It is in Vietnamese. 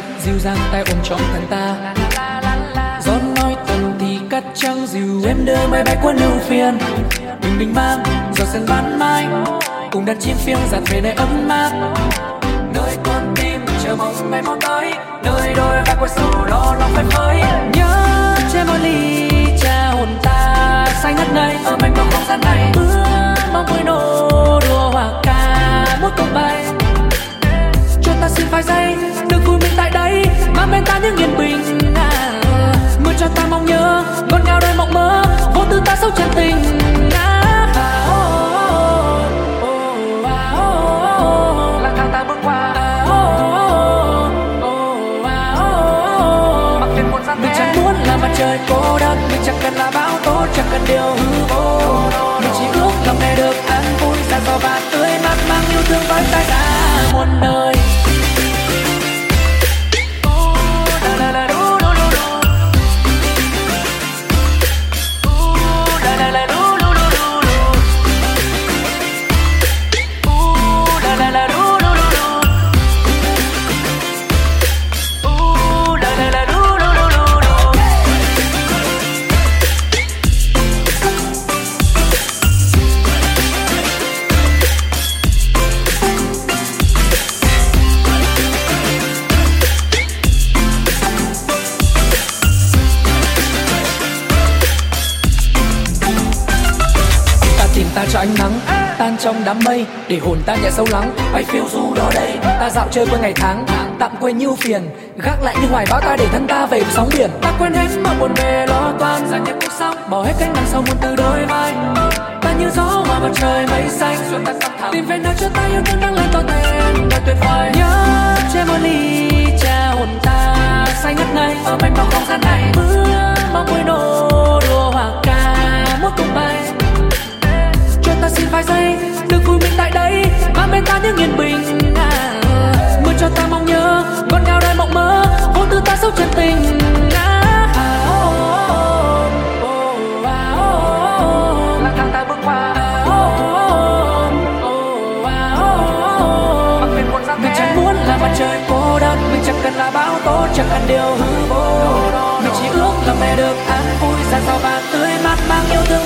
rất dịu dàng tay ôm trọn thân ta. Gió nói tần thì cắt trăng dịu em đưa mây bay qua ưu phiền bình bình mang gió sân ban mai, cùng đặt chim phiêng giặt về nơi ấm áp. Nơi con tim chờ mong ngày mong tới, nơi đôi vai qua sầu đó trời cô đơn. Mình chẳng cần là bão tố chẳng cần điều hư vô. Mình chỉ ước lòng này được an vui. Ra gió và tươi mát mang yêu thương với ta. Ra muôn nơi ánh nắng, tan trong đám mây, để hồn ta nhẹ sâu lắng. Bay phiêu du đó đây, ta dạo chơi qua ngày tháng, tạm quên nhiêu phiền, gác lại như hoài bão ta để thân ta về với sóng biển. Ta quên hết mọi buồn về lo toan ra nhịp cuộc sống, bỏ hết cánh nặng sau muôn từ đôi vai. Ta như gió hòa mặt trời mây xanh, xuân ta sắp thẳng tìm về nơi cho ta yêu thương đang lên to tên đời tuyệt vời. Nhớ che một ly cha hồn ta, say ngất ngây, ở bên bao không gian này. Bước cần chẳng cần điều hư vô. Mình chỉ ước là mẹ được an vui ra sao và tươi mát mang yêu thương.